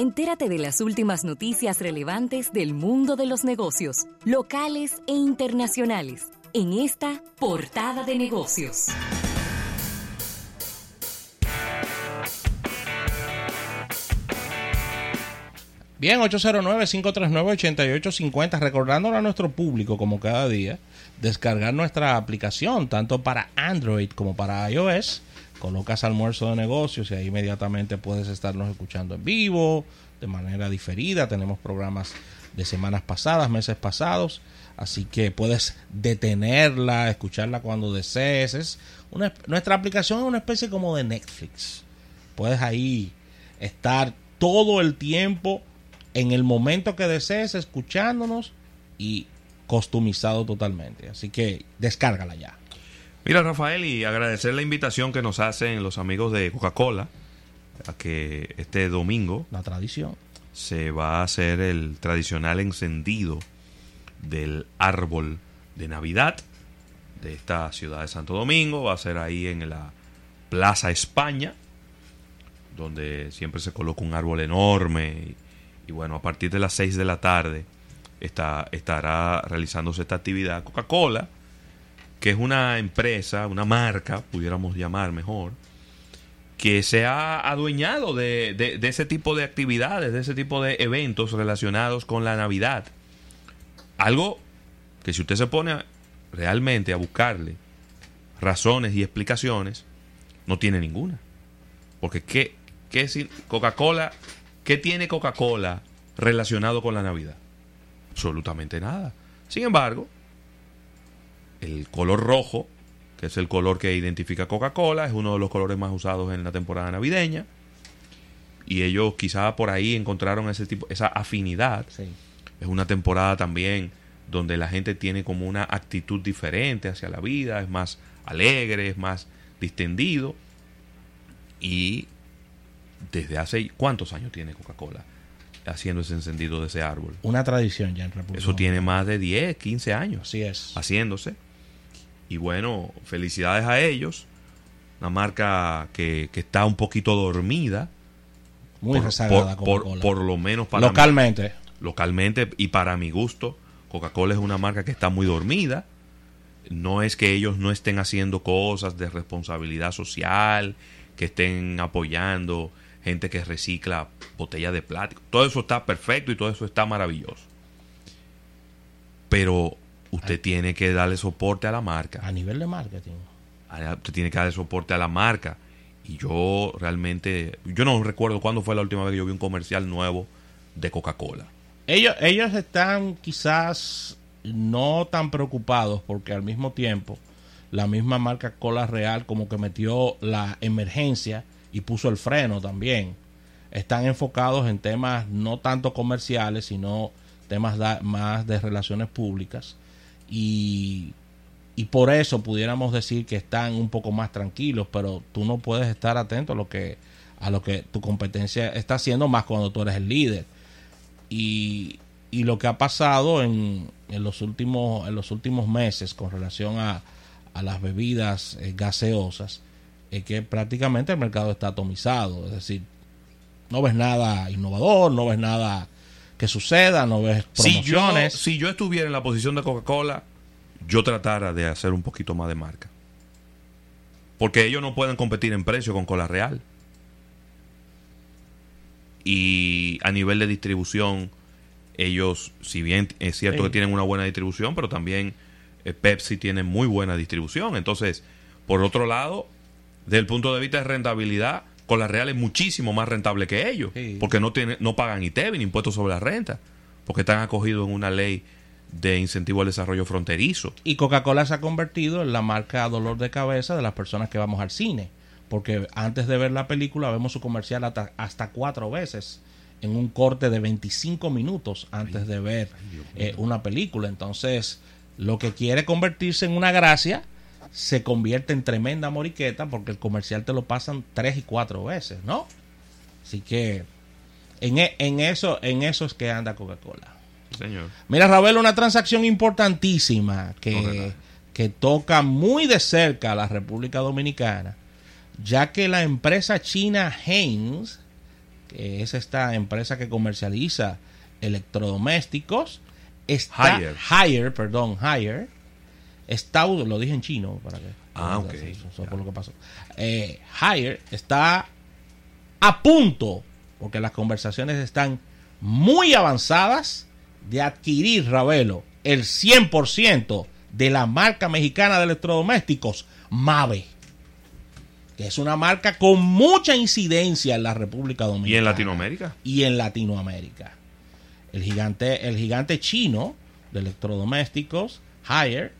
Entérate de las últimas noticias relevantes del mundo de los negocios, locales e internacionales, en esta portada de negocios. Bien, 809-539-8850, recordándole a nuestro público, como cada día, descargar nuestra aplicación, tanto para Android como para iOS. Colocas almuerzo de negocios y ahí inmediatamente puedes estarnos escuchando en vivo, de manera diferida. Tenemos programas de semanas pasadas, meses pasados, así que puedes detenerla, escucharla cuando desees. Es una, nuestra aplicación es una especie como de Netflix. Puedes ahí estar todo el tiempo en el momento que desees escuchándonos y customizado totalmente. Así que descárgala ya. Mira, Rafael, y agradecer la invitación que nos hacen los amigos de Coca-Cola a que este domingo. La tradición. Se va a hacer el tradicional encendido del árbol de Navidad de esta ciudad de Santo Domingo. Va a ser ahí en la Plaza España, donde siempre se coloca un árbol enorme. Y, bueno, a partir de las 6 de la tarde está, estará realizándose esta actividad. Coca-Cola que es una empresa, una marca, pudiéramos llamar mejor, que se ha adueñado de, ese tipo de actividades, de ese tipo de eventos relacionados con la Navidad. Algo que si usted se pone realmente a buscarle razones y explicaciones, no tiene ninguna. Porque ¿qué, qué Coca-Cola, qué tiene Coca-Cola relacionado con la Navidad? Absolutamente nada. Sin embargo, el color rojo, que es el color que identifica Coca-Cola, es uno de los colores más usados en la temporada navideña. Y ellos quizá por ahí encontraron ese tipo, esa afinidad. Es una temporada también donde la gente tiene como una actitud diferente hacia la vida, es más alegre, es más distendido. Y desde hace cuántos años tiene Coca-Cola haciendo ese encendido de ese árbol. Una tradición ya en República. Eso tiene más de 10, 15 años. Así es. Haciéndose. Y bueno, felicidades a ellos. Una marca que, está un poquito dormida. Muy rezagada por, por, lo menos para localmente. localmente y para mi gusto, Coca-Cola es una marca que está muy dormida. No es que ellos no estén haciendo cosas de responsabilidad social, que estén apoyando gente que recicla botellas de plástico. Todo eso está perfecto y todo eso está maravilloso. Pero usted tiene que darle soporte a la marca. A nivel de marketing. Usted tiene que darle soporte a la marca. Y yo realmente, yo no recuerdo cuándo fue la última vez que yo vi un comercial nuevo de Coca-Cola. Ellos, ellos están quizás no tan preocupados porque al mismo tiempo la misma marca Cola Real como que metió la emergencia y puso el freno también. Están enfocados en temas no tanto comerciales, sino temas más de relaciones públicas y, por eso pudiéramos decir que están un poco más tranquilos, pero tú no puedes estar atento a lo que a lo que tu competencia está haciendo más cuando tú eres el líder. Y, y lo que ha pasado en, en, los últimos en los últimos meses con relación a, a las bebidas eh, gaseosas es que prácticamente el mercado está atomizado, es decir, no ves nada innovador, no ves nada que suceda, no ves promociones. Si yo, estuviera en la posición de Coca-Cola, yo tratara de hacer un poquito más de marca. Porque ellos no pueden competir en precio con Cola Real. Y a nivel de distribución, ellos, si bien es cierto que tienen una buena distribución, pero también eh, Pepsi tiene muy buena distribución. Entonces, por otro lado, desde el punto de vista de rentabilidad, con la Real es muchísimo más rentable que ellos, porque no, tiene, no pagan ITEV ni impuestos sobre la renta, porque están acogidos en una ley de incentivo al desarrollo fronterizo. Y Coca-Cola se ha convertido en la marca dolor de cabeza de las personas que vamos al cine, porque antes de ver la película vemos su comercial hasta, cuatro veces en un corte de 25 minutos antes de ver eh, una película. Entonces, lo que quiere convertirse en una gracia se convierte en tremenda moriqueta porque el comercial te lo pasan tres y cuatro veces, ¿no? Así que en, e, en eso, en eso es que anda Coca-Cola. Señor. Mira, Raúl, una transacción importantísima que, que toca muy de cerca a la República Dominicana, ya que la empresa china Heinz que es esta empresa que comercializa electrodomésticos, está. Haier, perdón, Haier, está, lo dije en chino para que Ah, ok. eso, lo que pasó. Eh, Haier está a punto, porque las conversaciones están muy avanzadas, de adquirir, Ravelo, el 100% de la marca mexicana de electrodomésticos, Mave. Que es una marca con mucha incidencia en la República Dominicana. ¿Y en Latinoamérica? Y en Latinoamérica. El gigante, el gigante chino de electrodomésticos, Haier,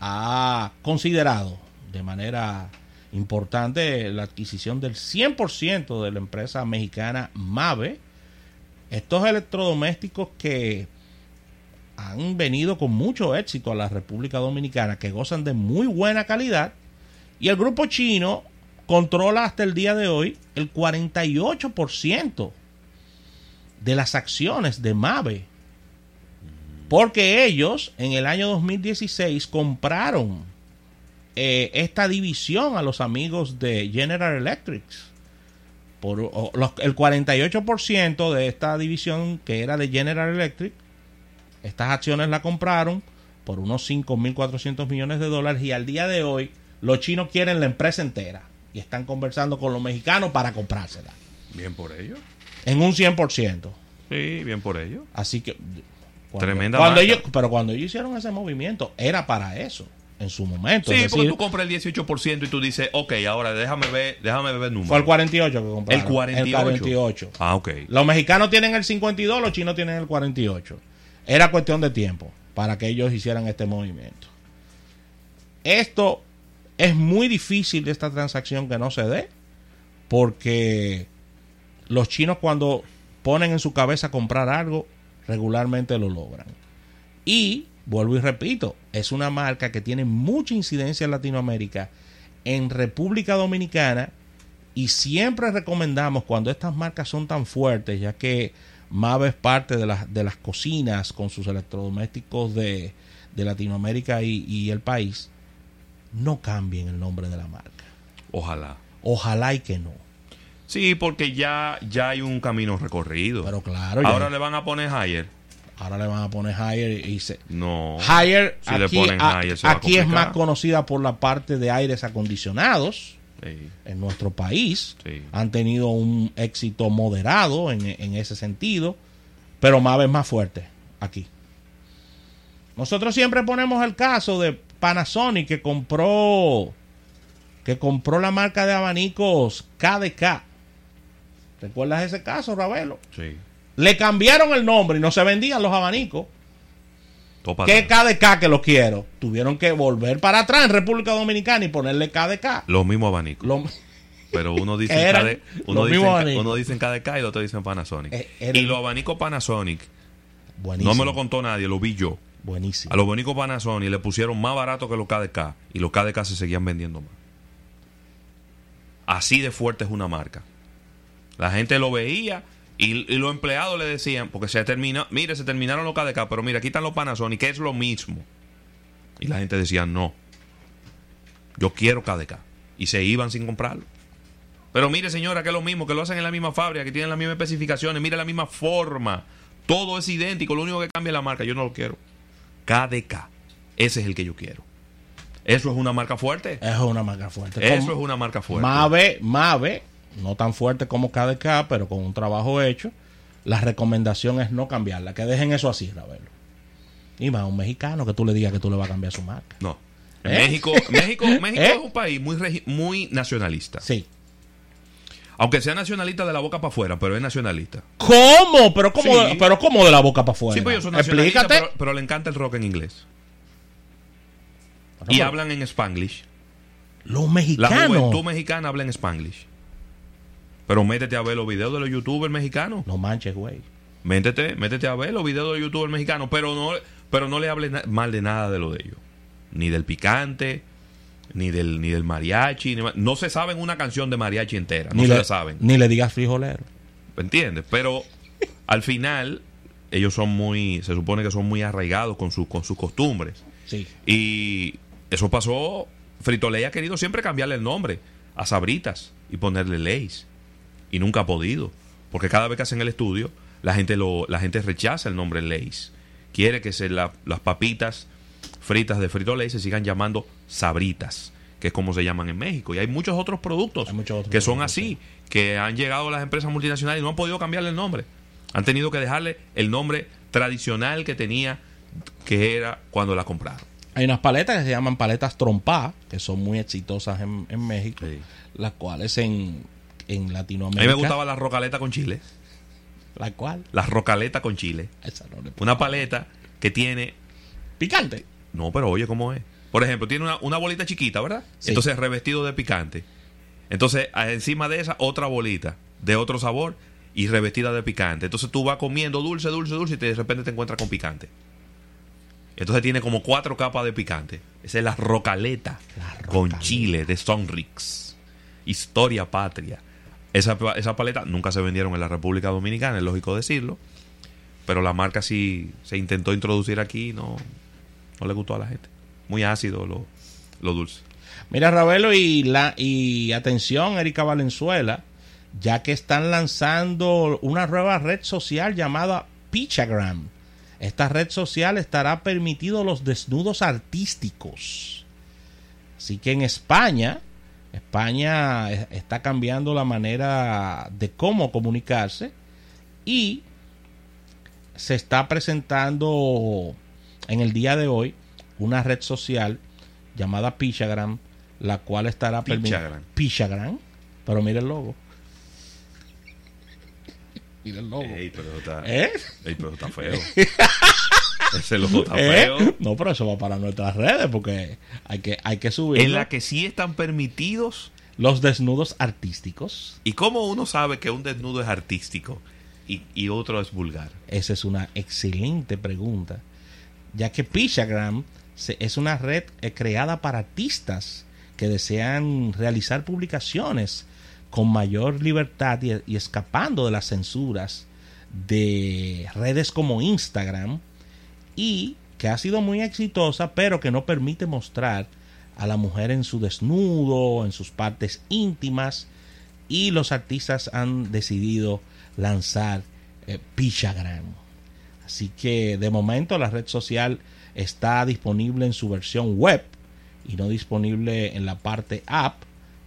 ha considerado de manera importante la adquisición del 100% de la empresa mexicana Mave. Estos electrodomésticos que han venido con mucho éxito a la República Dominicana, que gozan de muy buena calidad, y el grupo chino controla hasta el día de hoy el 48% de las acciones de Mave. Porque ellos en el año 2016 compraron eh, esta división a los amigos de General Electric. Por, o, los- el 48% de esta división que era de General Electric, estas acciones la compraron por unos 5.400 millones de dólares y al día de hoy los chinos quieren la empresa entera y están conversando con los mexicanos para comprársela Bien por ello. en un 100%. Sí, bien por ello. Así que Tremenda cuando ellos, pero cuando ellos hicieron ese movimiento era para eso en su momento. Sí, es porque decir, tú compras el 18% y tú dices, ok, ahora déjame ver, déjame ver números. fue el 48 que compraron. El 48. El 48. Ah, ok. Los mexicanos tienen el 52, los chinos tienen el 48. Era cuestión de tiempo para que ellos hicieran este movimiento. Esto es muy difícil de esta transacción que no se dé porque los chinos cuando ponen en su cabeza comprar algo regularmente lo logran. Y vuelvo y repito, es una marca que tiene mucha incidencia en Latinoamérica, en República Dominicana y siempre recomendamos cuando estas marcas son tan fuertes, ya que Mave es parte de las, de las cocinas con sus electrodomésticos de, de Latinoamérica y, y el país, no cambien el nombre de la marca. Ojalá. Ojalá y que no. Sí, porque ya, ya hay un camino recorrido. Pero claro, ya- Ahora le van a poner Higher. ahora le van a poner Haier y se... No. Si le aquí, ponen a- Haier, se va a aquí es más conocida por la parte de aires acondicionados Sí, en nuestro país. sí. Han tenido un éxito moderado en, en ese sentido, pero Mave es más fuerte aquí. Nosotros siempre ponemos el caso de Panasonic que compró que compró la marca de abanicos KDK. ¿Recuerdas ese caso, Ravelo? sí. Le cambiaron el nombre y no se vendían los abanicos. Todo para ¿Qué atrás. KDK que lo quiero? Tuvieron que volver para atrás en República Dominicana y ponerle KDK. Los mismos abanicos. Lo- Pero uno dice KD uno los dice, mismos abanicos. uno dice KDK y el otro dice Panasonic. Eh, eran- y los abanicos Panasonic, buenísimo. no me lo contó nadie, lo vi yo. Buenísimo. A los abanicos Panasonic le pusieron más barato que los KDK y los KDK se seguían vendiendo más. Así de fuerte es una marca. La gente lo veía y, y los empleados le decían, porque se terminó, mire, se terminaron los KDK, pero mira, aquí están los Panasonic, que es lo mismo. Y la gente decía, no, yo quiero KDK. Y se iban sin comprarlo. Pero mire, señora, que es lo mismo, que lo hacen en la misma fábrica, que tienen las mismas especificaciones, mire la misma forma. Todo es idéntico, lo único que cambia es la marca. Yo no lo quiero. KDK. Ese es el que yo quiero. Eso es una marca fuerte. Eso es una marca fuerte. Eso es una marca fuerte. Mave, Mave, no tan fuerte como KDK, pero con un trabajo hecho. La recomendación es no cambiarla, que dejen eso así, Ravelo. Y más, un mexicano que tú le digas que tú le vas a cambiar su marca. No. ¿Eh? México, México, México ¿Eh? es un país muy, muy nacionalista. Sí. Aunque sea nacionalista de la boca para afuera, pero es nacionalista. ¿Cómo? Pero cómo, Sí. de, pero cómo de la boca para afuera. Sí, pues son nacionalistas, Explícate. pero, pero le encanta el rock en inglés. Y hablan en Spanglish. Los La mexicanos. juventud mexicana habla en Spanglish. Pero métete a ver los videos de los youtubers mexicanos. No manches, güey. Métete, métete a ver los videos de los youtubers mexicanos. Pero no, pero no le hables mal de nada de lo de ellos. Ni del picante, ni del, ni del mariachi. ni no se saben una canción de mariachi entera. No ni, se le, la saben. ni le digas frijolero. ¿Entiendes? Pero al final, ellos son muy. Se supone que son muy arraigados con, sus con sus costumbres. Sí. Y eso pasó. Frito Lay ha querido siempre cambiarle el nombre a Sabritas y ponerle Leys. Y nunca ha podido. Porque cada vez que hacen el estudio, la gente, lo, la gente rechaza el nombre Lays. Quiere que se la- las papitas fritas de Frito Lay se sigan llamando sabritas, que es como se llaman en México. Y hay muchos otros productos Hay muchos otros que son productos, así, que han llegado a las empresas multinacionales y no han podido cambiarle el nombre. Han tenido que dejarle el nombre tradicional que tenía, que era cuando la compraron. Hay unas paletas que se llaman paletas trompa, que son muy exitosas en, en México, Sí. las cuales en, en A Latinoamérica. mí me gustaba la rocaleta con chile. La cual, La rocaleta con chile. esa no le Una paleta que tiene Picante. No, pero oye, ¿cómo es? Por ejemplo, tiene una, una bolita chiquita, ¿verdad? Sí. Entonces revestido de picante. Entonces, a- encima de esa, otra bolita de otro sabor y revestida de picante. Entonces tú vas comiendo dulce, dulce, dulce y te- de repente te encuentras con picante. Entonces tiene como cuatro capas de picante. Esa es la rocaleta, La con rocaleta. chile de Sonrix. Historia patria. Esa, esa paleta nunca se vendieron en la República Dominicana, es lógico decirlo. Pero la marca sí se intentó introducir aquí y no, no le gustó a la gente. Muy ácido lo, lo dulce. Mira, Ravelo, y, la, y atención, Erika Valenzuela, ya que están lanzando una nueva red social llamada Pichagram. Esta red social estará permitido los desnudos artísticos. Así que en España, España está cambiando la manera de cómo comunicarse y se está presentando en el día de hoy una red social llamada Pichagram, la cual estará permi- Pichagram. Pero mira el logo. Mira el logo. Ey, pero está, ¿Eh? ey, pero está feo. Ese ¿Eh? No, pero eso va para nuestras redes porque hay que, hay que subir En la que sí están permitidos. los desnudos artísticos. ¿Y cómo uno sabe que un desnudo es artístico y, y otro es vulgar? Esa es una excelente pregunta, ya que Pichagram es una red eh, creada para artistas que desean realizar publicaciones con mayor libertad y, y escapando de las censuras de redes como Instagram y que ha sido muy exitosa pero que no permite mostrar a la mujer en su desnudo, en sus partes íntimas y los artistas han decidido lanzar eh, Pichagram. Así que de momento la red social está disponible en su versión web y no disponible en la parte app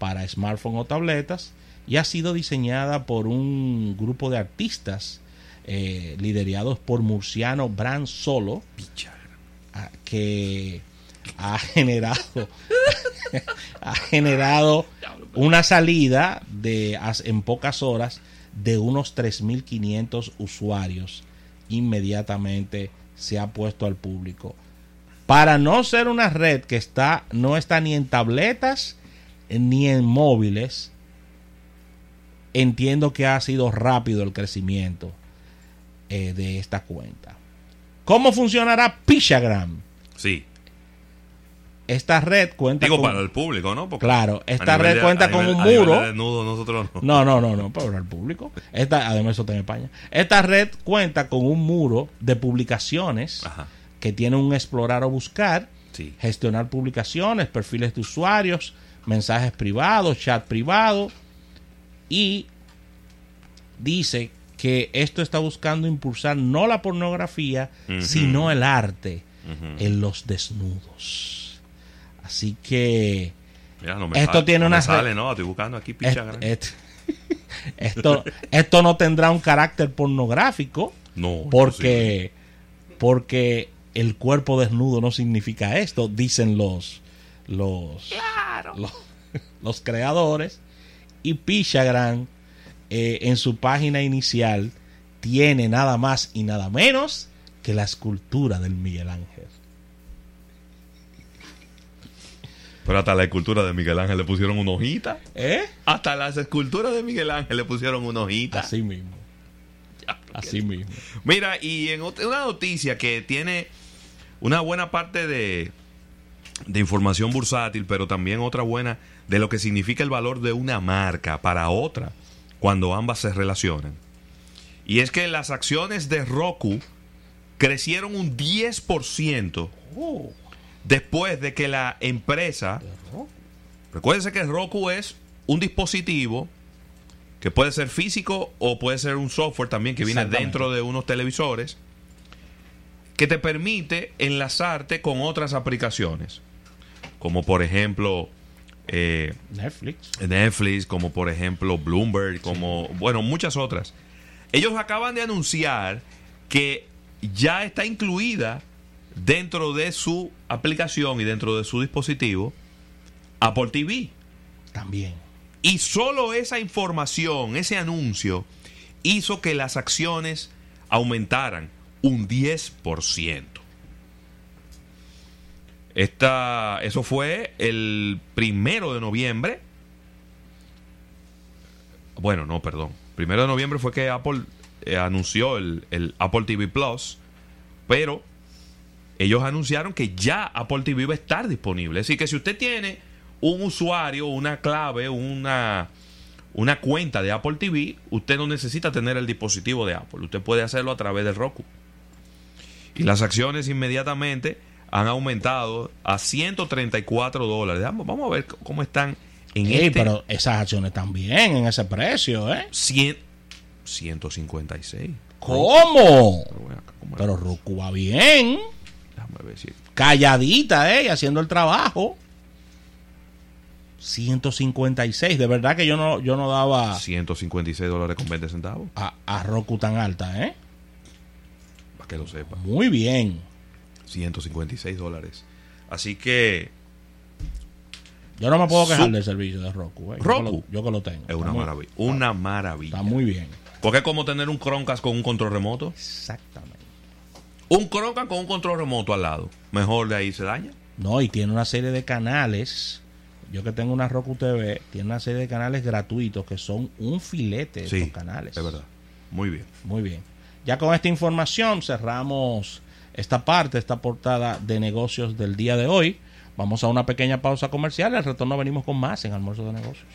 para smartphone o tabletas y ha sido diseñada por un grupo de artistas eh, liderados por Murciano Brand Solo a- que ha generado ha generado una salida de en pocas horas de unos 3.500 usuarios. Inmediatamente se ha puesto al público. Para no ser una red que está no está ni en tabletas ni en móviles entiendo que ha sido rápido el crecimiento eh, de esta cuenta ¿cómo funcionará Pichagram? Sí. esta red cuenta Digo con para el público, ¿no? Porque Claro, esta red cuenta con nivel- un muro. de desnudo nosotros no. No, no, no, no, para el público. Esta, además eso está en España. Esta red cuenta con un muro de publicaciones Ajá. que tiene un explorar o buscar, Sí. gestionar publicaciones, perfiles de usuarios, mensajes privados, chat privado y dice que esto está buscando impulsar no la pornografía, sino el arte en los desnudos. Así que Mira, no me Esto sale, tiene no una me re- sale, no, estoy buscando aquí Est- Pichagram. est- esto, esto no tendrá un carácter pornográfico no, porque, porque el cuerpo desnudo no significa esto, dicen los, los, los, los creadores. Y Pichagram eh, en su página inicial tiene nada más y nada menos que la escultura del Miguel Ángel. Pero hasta la escultura de Miguel Ángel le pusieron una hojita. ¿Eh? Hasta las esculturas de Miguel Ángel le pusieron una hojita. Así mismo. Así mismo. Mira, y en una noticia que tiene una buena parte de, de información bursátil, pero también otra buena de lo que significa el valor de una marca para otra cuando ambas se relacionan. Y es que las acciones de Roku crecieron un 10% Oh, después de que la empresa Recuérdense que Roku es un dispositivo que puede ser físico o puede ser un software también que viene dentro de unos televisores, que te permite enlazarte con otras aplicaciones, como por ejemplo eh, Netflix. Netflix, como por ejemplo Bloomberg, como, bueno, muchas otras. Ellos acaban de anunciar que ya está incluida dentro de su aplicación y dentro de su dispositivo Apple TV. También. Y solo esa información, ese anuncio, hizo que las acciones aumentaran un 10%. Esta, eso fue el primero de noviembre. Bueno, no, perdón. Primero de noviembre fue que Apple eh, anunció el, Apple TV Plus, pero ellos anunciaron que ya Apple TV va a estar disponible. Decir, que si usted tiene un usuario, una clave, una, una cuenta de Apple TV, usted no necesita tener el dispositivo de Apple. Usted puede hacerlo a través del Roku. Y las acciones inmediatamente han aumentado a 134 dólares. Vamos, vamos a ver cómo están en Ey, este pero esas acciones también en ese precio, ¿eh? 100 156. ¿Cómo? Pero. Roku va bien. Déjame ver si- Calladita, ¿eh? Haciendo el trabajo. 156. De verdad que yo no, yo no daba 156 dólares con 20 centavos. a, a Roku tan alta, ¿eh? Para que lo sepa. Muy bien. 156 dólares. Así que Yo no me puedo quejar del servicio de Roku. ¿eh? Yo Roku. que lo- Yo que lo tengo. es una muy- maravilla. Una maravilla. Está muy bien. Porque es como tener un Chromecast con un control remoto. Exactamente. Un Chromecast con un control remoto al lado. Mejor de ahí se daña. No, y tiene una serie de canales. Yo que tengo una Roku TV, tiene una serie de canales gratuitos que son un filete de Sí, estos canales. es verdad. Muy bien. Muy bien. Ya con esta información cerramos esta parte, esta portada de negocios del día de hoy. Vamos a una pequeña pausa comercial. Al retorno venimos con más en Almuerzo de Negocios.